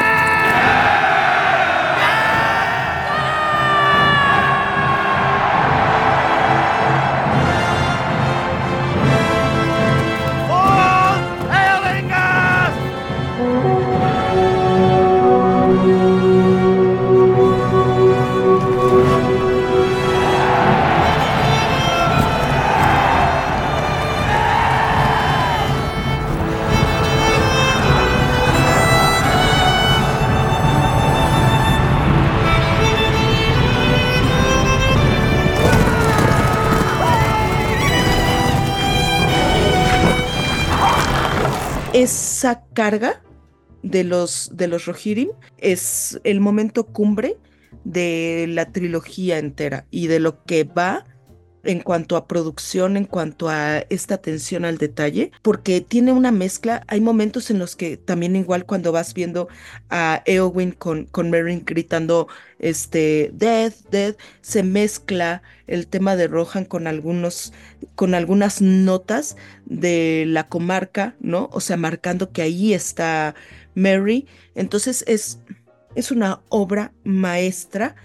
de los, de los Rohirrim es el momento cumbre de la trilogía entera y de lo que va en cuanto a producción, en cuanto a esta atención al detalle, porque tiene una mezcla. Hay momentos en los que también igual cuando vas viendo a Eowyn con, con Meryn gritando este Death, Death, se mezcla el tema de Rohan con algunos, con algunas notas de la comarca, ¿no? O sea, marcando que ahí está Mary. Entonces es, es una obra maestra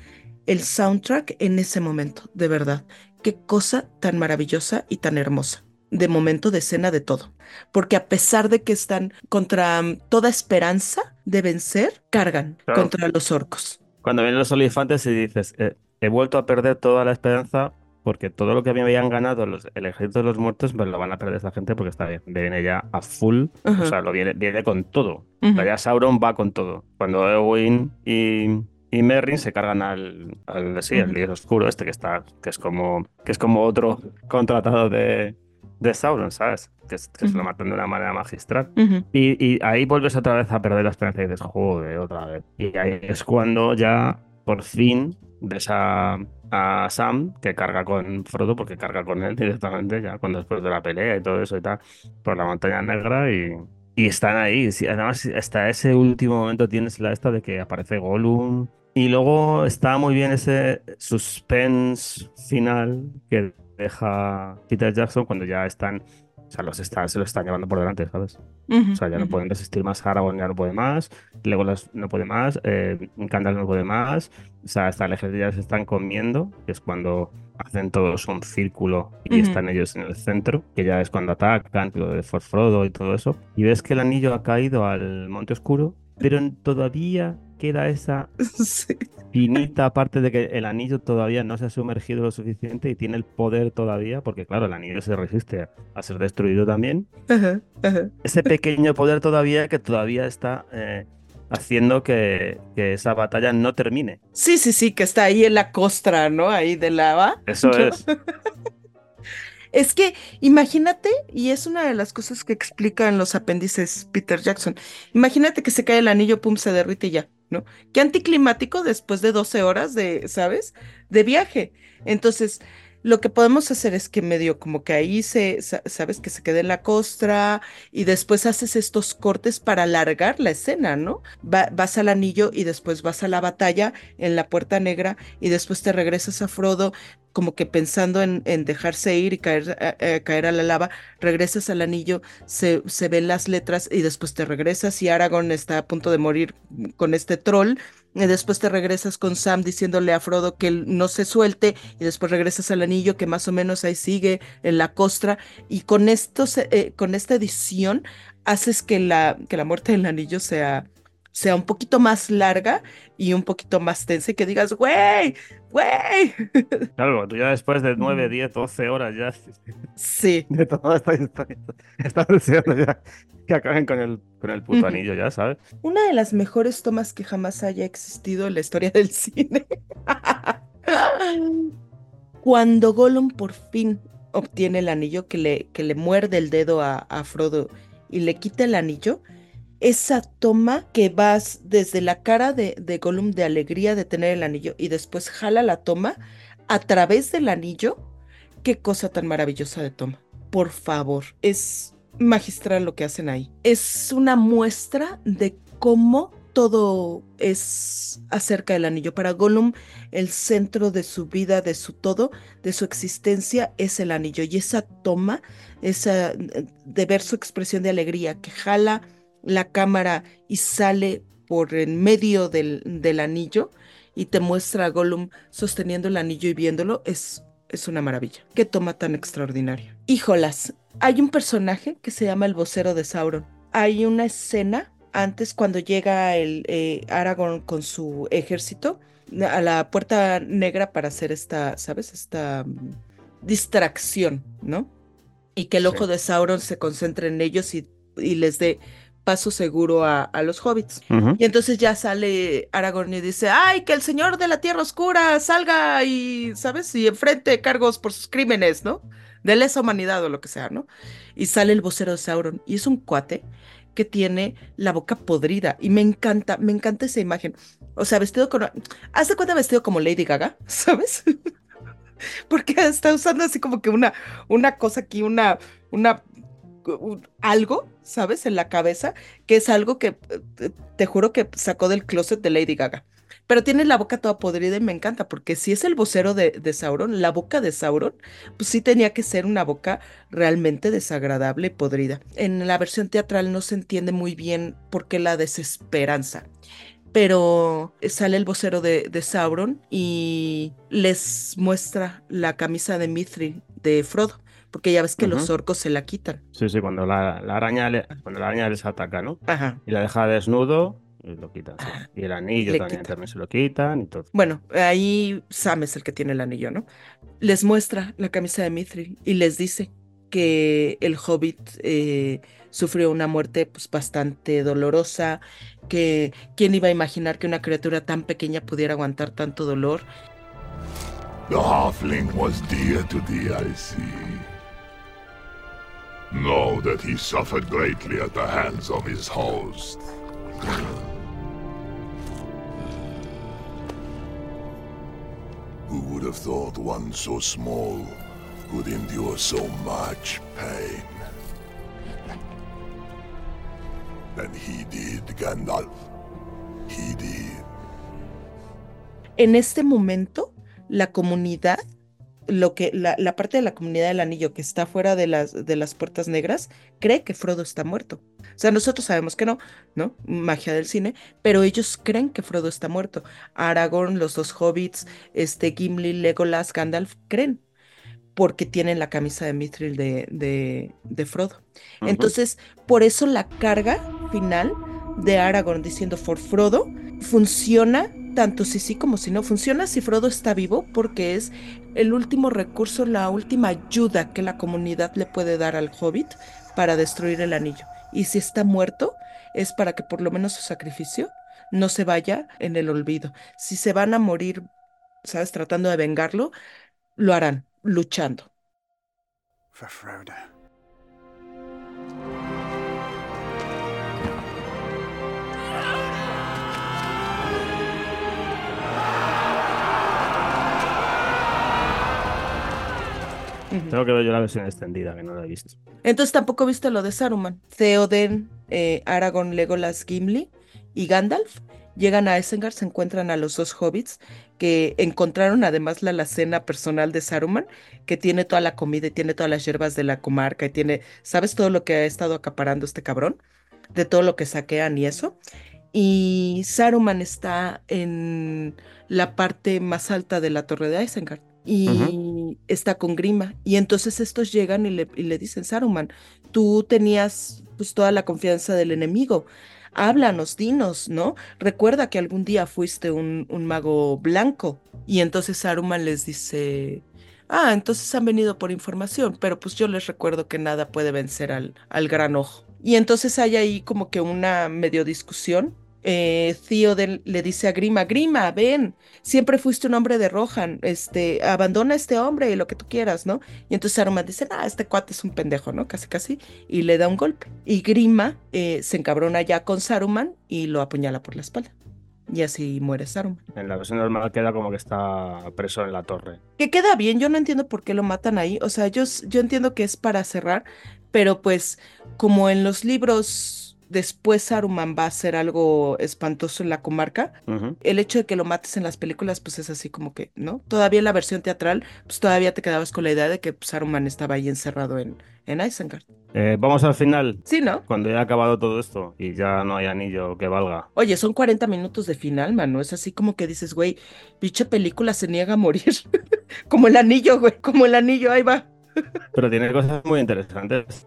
el soundtrack en ese momento, de verdad. Qué cosa tan maravillosa y tan hermosa. De momento, de escena, de todo. Porque a pesar de que están contra mm, toda esperanza de vencer, cargan Claro. contra los orcos. Cuando vienen los olifantes y dices, eh, he vuelto a perder toda la esperanza porque todo lo que me habían ganado los, el ejército de los muertos, pues lo van a perder esta gente porque está bien. Viene ya a full, Ajá. o sea, lo viene, viene con todo. O Ujú. sea, ya Sauron va con todo. Cuando Eowyn y, y Merry se cargan al, al sí, al líder oscuro este que está, que es como, que es como otro contratado de, de Sauron, ¿sabes? Que, que se lo matan de una manera magistral. Ujú. Y, y ahí vuelves otra vez a perder la esperanza y dices, joder, otra vez. Y ahí es cuando ya por fin ves a, a Sam que carga con Frodo, porque carga con él directamente, ya cuando después de la pelea y todo eso y tal, por la montaña negra y, y están ahí. Además, hasta ese último momento tienes la esta de que aparece Gollum. Y luego está muy bien ese suspense final que deja Peter Jackson cuando ya están, o sea, los están, se lo están llevando por delante, ¿sabes? Ujú. O sea, ya no Ujú. pueden resistir más. Aragorn ya no puede más. Legolas no puede más. Eh, Gandalf no puede más. O sea, hasta el ejército ya se están comiendo, que es cuando hacen todos un círculo y Ujú. están ellos en el centro, que ya es cuando atacan, lo de For Frodo y todo eso. Y ves que el anillo ha caído al Monte Oscuro, pero todavía queda esa Sí. finita parte de que el anillo todavía no se ha sumergido lo suficiente y tiene el poder todavía, porque claro, el anillo se resiste a ser destruido también Ajá, ajá. ese pequeño poder todavía que todavía está eh, haciendo que, que esa batalla no termine. Sí, sí, sí, que está ahí en la costra, ¿no? Ahí de lava. Eso es. Es que imagínate, y es una de las cosas que explica en los apéndices Peter Jackson, imagínate que se cae el anillo, pum, se derrite y ya, ¿no? Qué anticlimático después de 12 horas de, ¿sabes? De viaje. Entonces, lo que podemos hacer es que medio como que ahí se, sabes, que se quede en la costra y después haces estos cortes para alargar la escena, ¿no? vas al anillo y después vas a la batalla en la puerta negra y después te regresas a Frodo como que pensando en, dejarse ir y caer, a, caer a la lava, regresas al anillo, se, se ven las letras y después te regresas y Aragorn está a punto de morir con este troll y después te regresas con Sam diciéndole a Frodo que no se suelte y después regresas al anillo que más o menos ahí sigue en la costra. Y con esto eh, con esta edición haces que la que la muerte del anillo sea sea un poquito más larga y un poquito más tensa y que digas, güey, güey. Claro, tú ya después de 9, 10, 12 horas ya. Sí. De todo esto, estás deseando ya que acaben con el, con el puto anillo, ya, ¿sabes? Una de las mejores tomas que jamás haya existido en la historia del cine. Cuando Gollum por fin obtiene el anillo que le, que le muerde el dedo a, a Frodo y le quita el anillo, esa toma que vas desde la cara de, de Gollum de alegría de tener el anillo y después jala la toma a través del anillo, qué cosa tan maravillosa de toma. Por favor, es magistral lo que hacen ahí. Es una muestra de cómo todo es acerca del anillo. Para Gollum, el centro de su vida, de su todo, de su existencia es el anillo. Y esa toma, esa de ver su expresión de alegría que jala la cámara y sale por en medio del, del anillo y te muestra a Gollum sosteniendo el anillo y viéndolo, es, es una maravilla. Qué toma tan extraordinaria. Híjolas, hay un personaje que se llama el vocero de Sauron. Hay una escena antes cuando llega el eh, Aragorn con su ejército a la puerta negra para hacer esta, ¿sabes? Esta mm, distracción, ¿no? Y que el ojo de Sauron se concentre en ellos y, y les dé paso seguro a, los hobbits. Y entonces ya sale Aragorn y dice, ay, que el señor de la Tierra Oscura salga y, ¿sabes? Y enfrente cargos por sus crímenes, ¿no? De lesa humanidad o lo que sea, ¿no? Y sale el vocero de Sauron y es un cuate que tiene la boca podrida y me encanta, me encanta esa imagen. O sea, vestido con... Haz de cuenta vestido como Lady Gaga, ¿sabes? Porque está usando así como que una, una cosa aquí, una, una algo, ¿sabes? En la cabeza, que es algo que eh, te juro que sacó del closet de Lady Gaga. Pero tiene la boca toda podrida y me encanta, porque si es el vocero de, de, Sauron, la boca de Sauron, pues sí tenía que ser una boca realmente desagradable y podrida. En la versión teatral no se entiende muy bien por qué la desesperanza. Pero sale el vocero de, de Sauron y les muestra la camisa de Mithril de Frodo porque ya ves que los orcos se la quitan. Sí, sí, cuando la, araña, cuando la araña les ataca, ¿no? Ajá. Y la deja desnudo, y lo quitan. Y el anillo también, también, se lo quitan y todo. Bueno, ahí Sam es el que tiene el anillo, ¿no? Les muestra la camisa de Mithril y les dice que el hobbit eh, sufrió una muerte pues, bastante dolorosa, que quién iba a imaginar que una criatura tan pequeña pudiera aguantar tanto dolor. The halfling was dear to thee, I see. Know that he suffered greatly at the hands of his host. Who would have thought one so small could endure so much pain? And he did, Gandalf. He did. En este momento, la comunidad lo que la, parte de la comunidad del anillo que está fuera de las, de las puertas negras cree que Frodo está muerto. O sea, nosotros sabemos que no, ¿no? Magia del cine, pero ellos creen que Frodo está muerto. Aragorn, los dos hobbits, este Gimli, Legolas, Gandalf, creen porque tienen la camisa de Mithril de, de, Frodo. Entonces, por eso la carga final de Aragorn diciendo for Frodo funciona tanto si sí como si no. Funciona si Frodo está vivo porque es el último recurso, la última ayuda que la comunidad le puede dar al hobbit para destruir el anillo. Y si está muerto, es para que por lo menos su sacrificio no se vaya en el olvido. Si se van a morir, ¿sabes? Tratando de vengarlo, lo harán, luchando. Tengo que ver yo la versión extendida, que no la he visto. Entonces tampoco viste lo de Saruman. Theoden, eh, Aragorn, Legolas, Gimli y Gandalf llegan a Isengard, se encuentran a los dos hobbits que encontraron además la alacena personal de Saruman, que tiene toda la comida y tiene todas las hierbas de la comarca y tiene, ¿sabes todo lo que ha estado acaparando este cabrón? De todo lo que saquean y eso. Y Saruman está en la parte más alta de la torre de Isengard y está con Grima. Y entonces estos llegan y le, y le dicen, Saruman, tú tenías pues toda la confianza del enemigo háblanos, dinos, ¿no? Recuerda que algún día fuiste un, un, mago blanco. Y entonces Saruman les dice, ah, entonces han venido por información, pero pues yo les recuerdo que nada puede vencer al, al gran ojo. Y entonces hay ahí como que una medio discusión eh, Theoden le dice a Grima, Grima, ven, siempre fuiste un hombre de Rohan, este, abandona a este hombre y lo que tú quieras, ¿no? Y entonces Saruman dice, ah, este cuate es un pendejo, ¿no? Casi, casi, y le da un golpe. Y Grima eh, se encabrona ya con Saruman y lo apuñala por la espalda. Y así muere Saruman. En la versión normal queda como que está preso en la torre. Que queda bien, yo no entiendo por qué lo matan ahí. O sea, yo, yo entiendo que es para cerrar, pero pues como en los libros después Saruman va a hacer algo espantoso en la comarca, el hecho de que lo mates en las películas, pues es así como que, ¿no? Todavía en la versión teatral, pues todavía te quedabas con la idea de que pues, Saruman estaba ahí encerrado en, en Isengard. Eh, vamos al final. Sí, ¿no? Cuando ya ha acabado todo esto y ya no hay anillo que valga. Oye, son 40 minutos de final, mano. Es así como que dices, güey, pinche película se niega a morir. como el anillo, güey, como el anillo, ahí va. Pero tiene cosas muy interesantes.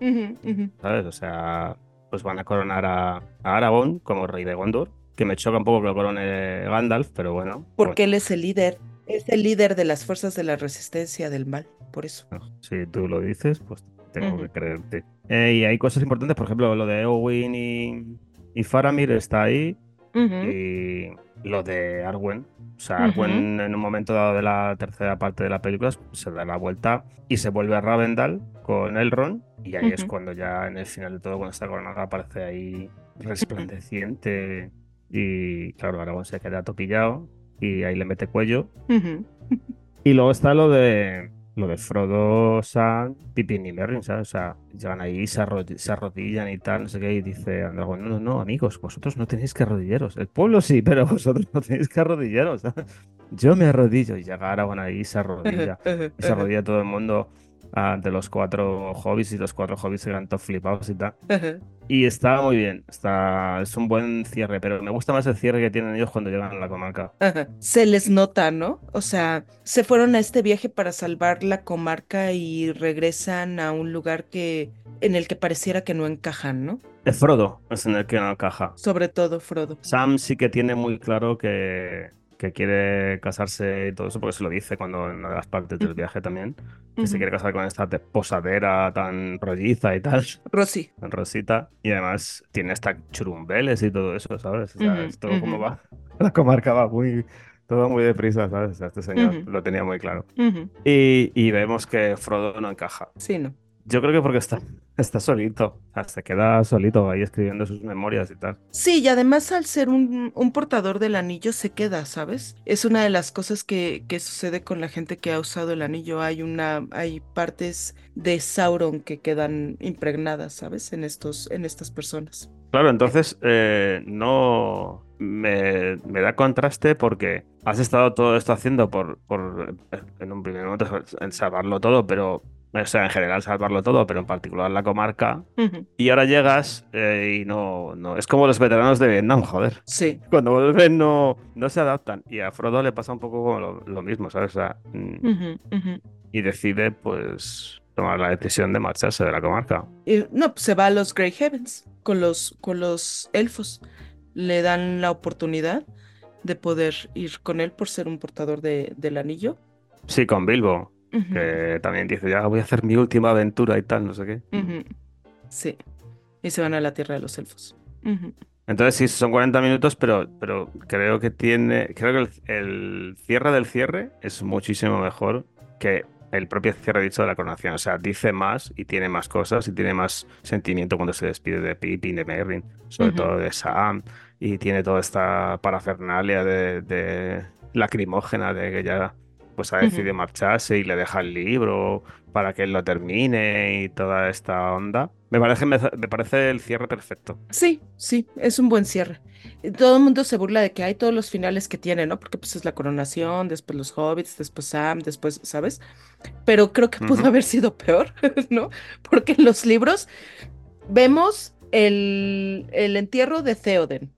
¿Sabes? O sea, pues van a coronar a, Aragón como rey de Gondor, que me choca un poco que lo corone Gandalf, pero bueno. Porque él es el líder, es el líder de las fuerzas de la resistencia del mal, por eso. Si tú lo dices, pues tengo que creerte. Eh, y hay cosas importantes, por ejemplo, lo de Eowyn y, y Faramir está ahí. Y lo de Arwen. O sea, Arwen en un momento dado de la tercera parte de la película se da la vuelta y se vuelve a Ravendal con Elrond. Y ahí es cuando ya en el final de todo, cuando está coronada, aparece ahí resplandeciente. Y claro, Aragorn se queda topillado y ahí le mete cuello. Y luego está lo de lo de Frodo, Sam, Pippin y Merry, ¿sabes? O sea, llegan ahí, se, arrodillan y tal, no sé qué, y dice no, no, no, amigos, vosotros no tenéis que arrodilleros. El pueblo sí, pero vosotros no tenéis que arrodilleros. Yo me arrodillo y llega Aragorn ahí, se arrodilla, y se arrodilla todo el mundo de los cuatro hobbies y los cuatro hobbies quedan todos flipados y tal. Y está muy bien, está, es un buen cierre, pero me gusta más el cierre que tienen ellos cuando llegan a la comarca. Se les nota, ¿no? O sea, se fueron a este viaje para salvar la comarca y regresan a un lugar que en el que pareciera que no encajan, ¿no? Es Frodo es en el que no encaja. Sobre todo Frodo. Sam sí que tiene muy claro que que quiere casarse y todo eso, porque se lo dice cuando en una de las partes del viaje también, que se quiere casar con esta posadera tan rolliza y tal. Rosy. Rosita. Y además tiene hasta churumbeles y todo eso, ¿sabes? O sea, es todo como va. La comarca va muy, todo muy deprisa, ¿sabes? Este señor lo tenía muy claro. y, y, vemos que Frodo no encaja. Sí, no. Yo creo que porque está, está solito, se queda solito ahí escribiendo sus memorias y tal. Sí, y además al ser un, un, portador del anillo se queda, ¿sabes? Es una de las cosas que, que, sucede con la gente que ha usado el anillo. Hay una, hay partes de Sauron que quedan impregnadas, ¿sabes? En estos, en estas personas. Claro, entonces eh, no me, me, da contraste porque has estado todo esto haciendo por, por en un primer momento en salvarlo todo, pero o sea, en general salvarlo todo, pero en particular la comarca. Y ahora llegas eh, y no, no. Es como los veteranos de Vietnam, joder. Sí. Cuando vuelven no, no se adaptan. Y a Frodo le pasa un poco como lo, mismo, ¿sabes? O sea, mm, y decide, pues, tomar la decisión de marcharse de la comarca. Y, no, pues se va a los Grey Heavens con los, con los elfos. Le dan la oportunidad de poder ir con él por ser un portador de, del anillo. Sí, con Bilbo que también dice, ya voy a hacer mi última aventura y tal, no sé qué. Sí, y se van a la Tierra de los Elfos. Entonces sí, son 40 minutos, pero, pero creo que tiene, creo que el, cierre del cierre es muchísimo mejor que el propio cierre dicho de la coronación. O sea, dice más y tiene más cosas y tiene más sentimiento cuando se despide de Pippin, de Merrin, sobre todo de Sam, y tiene toda esta parafernalia de, de lacrimógena de que ya pues ha decidido marcharse y le deja el libro para que él lo termine y toda esta onda. Me parece, me, me parece el cierre perfecto. Sí, sí, es un buen cierre. Todo el mundo se burla de que hay todos los finales que tiene, ¿no? Porque pues es la coronación, después los hobbits, después Sam, después, ¿sabes? Pero creo que pudo Ujú. haber sido peor, ¿no? Porque en los libros vemos el, el entierro de Theoden,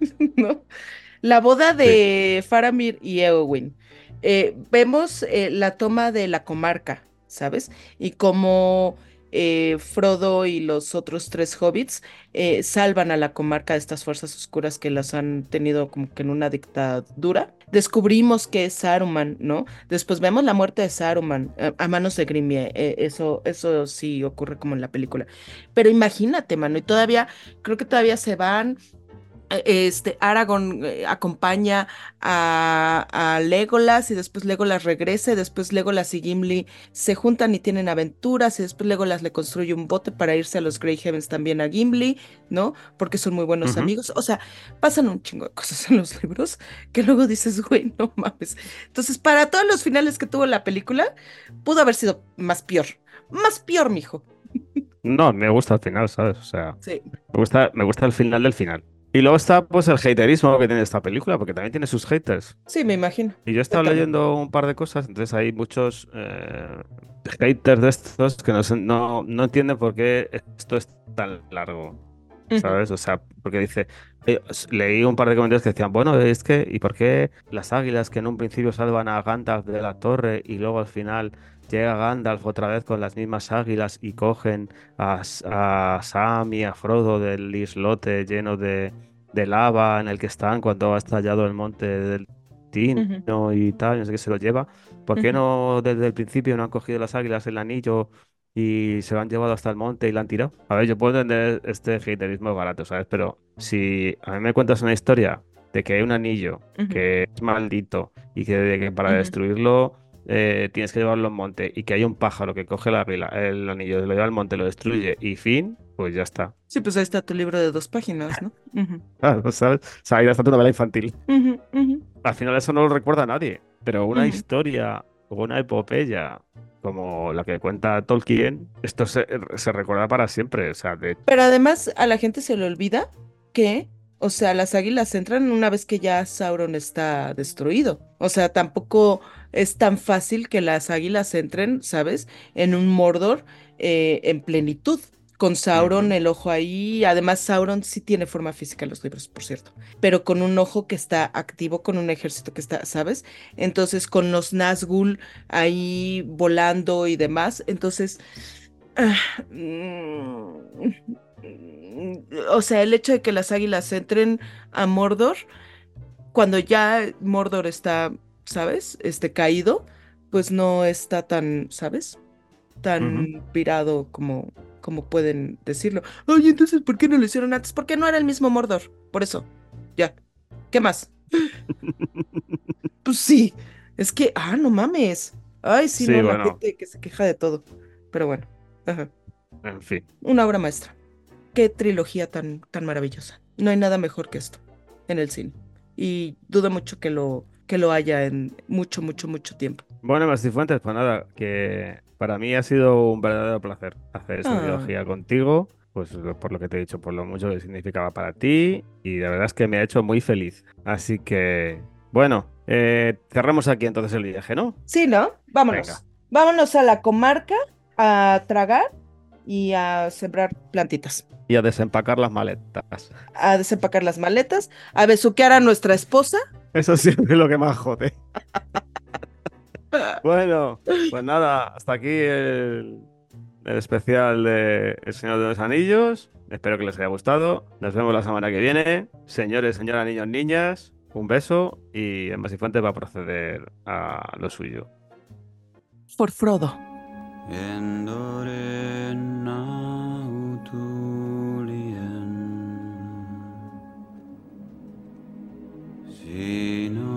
¿no? La boda de Faramir y Eowyn. Eh, vemos eh, la toma de la comarca, ¿sabes? Y cómo eh, Frodo y los otros tres hobbits salvan a la comarca de estas fuerzas oscuras que las han tenido como que en una dictadura. Descubrimos que es Saruman, ¿no? Después vemos la muerte de Saruman a manos de Grimie. eso, eso sí ocurre como en la película. Pero imagínate, mano, y todavía, creo que todavía se van. Este, Aragorn eh, acompaña a, a Legolas y después Legolas regresa y después Legolas y Gimli se juntan y tienen aventuras y después Legolas le construye un bote para irse a los Grey Heavens también a Gimli, ¿no? Porque son muy buenos amigos. O sea, pasan un chingo de cosas en los libros que luego dices, güey, no mames. Entonces, para todos los finales que tuvo la película, pudo haber sido más peor. Más peor, mijo. No, me gusta el final, ¿sabes? O sea, Sí. me gusta, me gusta el final del final. Y luego está pues el haterismo que tiene esta película, porque también tiene sus haters. Sí, me imagino. Y yo he estado leyendo un par de cosas, entonces hay muchos eh, haters de estos que no, no, no entienden por qué esto es tan largo. ¿sabes? O sea, porque dice, eh, leí un par de comentarios que decían, bueno, es que, ¿y por qué las águilas que en un principio salvan a Gandalf de la torre y luego al final llega Gandalf otra vez con las mismas águilas y cogen a, a Sam y a Frodo del islote lleno de, de lava en el que están cuando ha estallado el monte del Tino y tal, no sé qué se lo lleva? ¿Por qué no desde el principio no han cogido las águilas el anillo y se lo han llevado hasta el monte y la han tirado? A ver, yo puedo entender este haterismo barato, ¿sabes? Pero si a mí me cuentas una historia de que hay un anillo Ujú. que es maldito y que, de que para destruirlo eh, tienes que llevarlo al monte y que hay un pájaro que coge la el anillo, lo lleva al monte, lo destruye y fin, pues ya está. Sí, pues ahí está tu libro de dos páginas, ¿no? Ujú. Claro, ¿sabes? O sea, ahí está tu novela infantil. Al final eso no lo recuerda a nadie, pero una historia o una epopeya como la que cuenta Tolkien, esto se, se recuerda para siempre. O sea, de, Pero además a la gente se le olvida que, o sea, las águilas entran una vez que ya Sauron está destruido. O sea, tampoco es tan fácil que las águilas entren, ¿sabes? En un Mordor eh, en plenitud. Con Sauron, el ojo ahí. Además, Sauron sí tiene forma física en los libros, por cierto. Pero con un ojo que está activo, con un ejército que está, ¿sabes? Entonces, con los Nazgûl ahí volando y demás. Entonces, ah, mm, o sea, el hecho de que las águilas entren a Mordor, cuando ya Mordor está, ¿sabes? Este caído, pues no está tan, ¿sabes? Tan pirado como, como pueden decirlo. Ay, entonces, ¿por qué no lo hicieron antes? Porque no era el mismo Mordor. Por eso. Ya. ¿Qué más? Pues sí. Es que, ah, no mames. Ay, sí, Sí, no, la gente que se queja de todo. Pero bueno. Ajá. en fin. Una obra maestra. Qué trilogía tan, tan maravillosa. No hay nada mejor que esto en el cine. Y dudo mucho que lo, que lo haya en mucho, mucho, mucho tiempo. Bueno, Fuentes, pues nada, que para mí ha sido un verdadero placer hacer esta Ah. trilogía contigo, pues por lo que te he dicho, por lo mucho que significaba para ti, y de verdad es que me ha hecho muy feliz. Así que, bueno, eh, cerramos aquí entonces el viaje, ¿no? Sí, ¿no? Vámonos. Venga. Vámonos a la comarca a tragar y a sembrar plantitas. Y a desempacar las maletas. A desempacar las maletas, a besuquear a nuestra esposa. Eso siempre es lo que más jode. Bueno, pues nada, hasta aquí el, el especial de El Señor de los Anillos. Espero que les haya gustado. Nos vemos la semana que viene. Señores, señoras, niños, niñas, un beso y en Masifuentes va a proceder a lo suyo. Por Frodo. endoren nautulien sino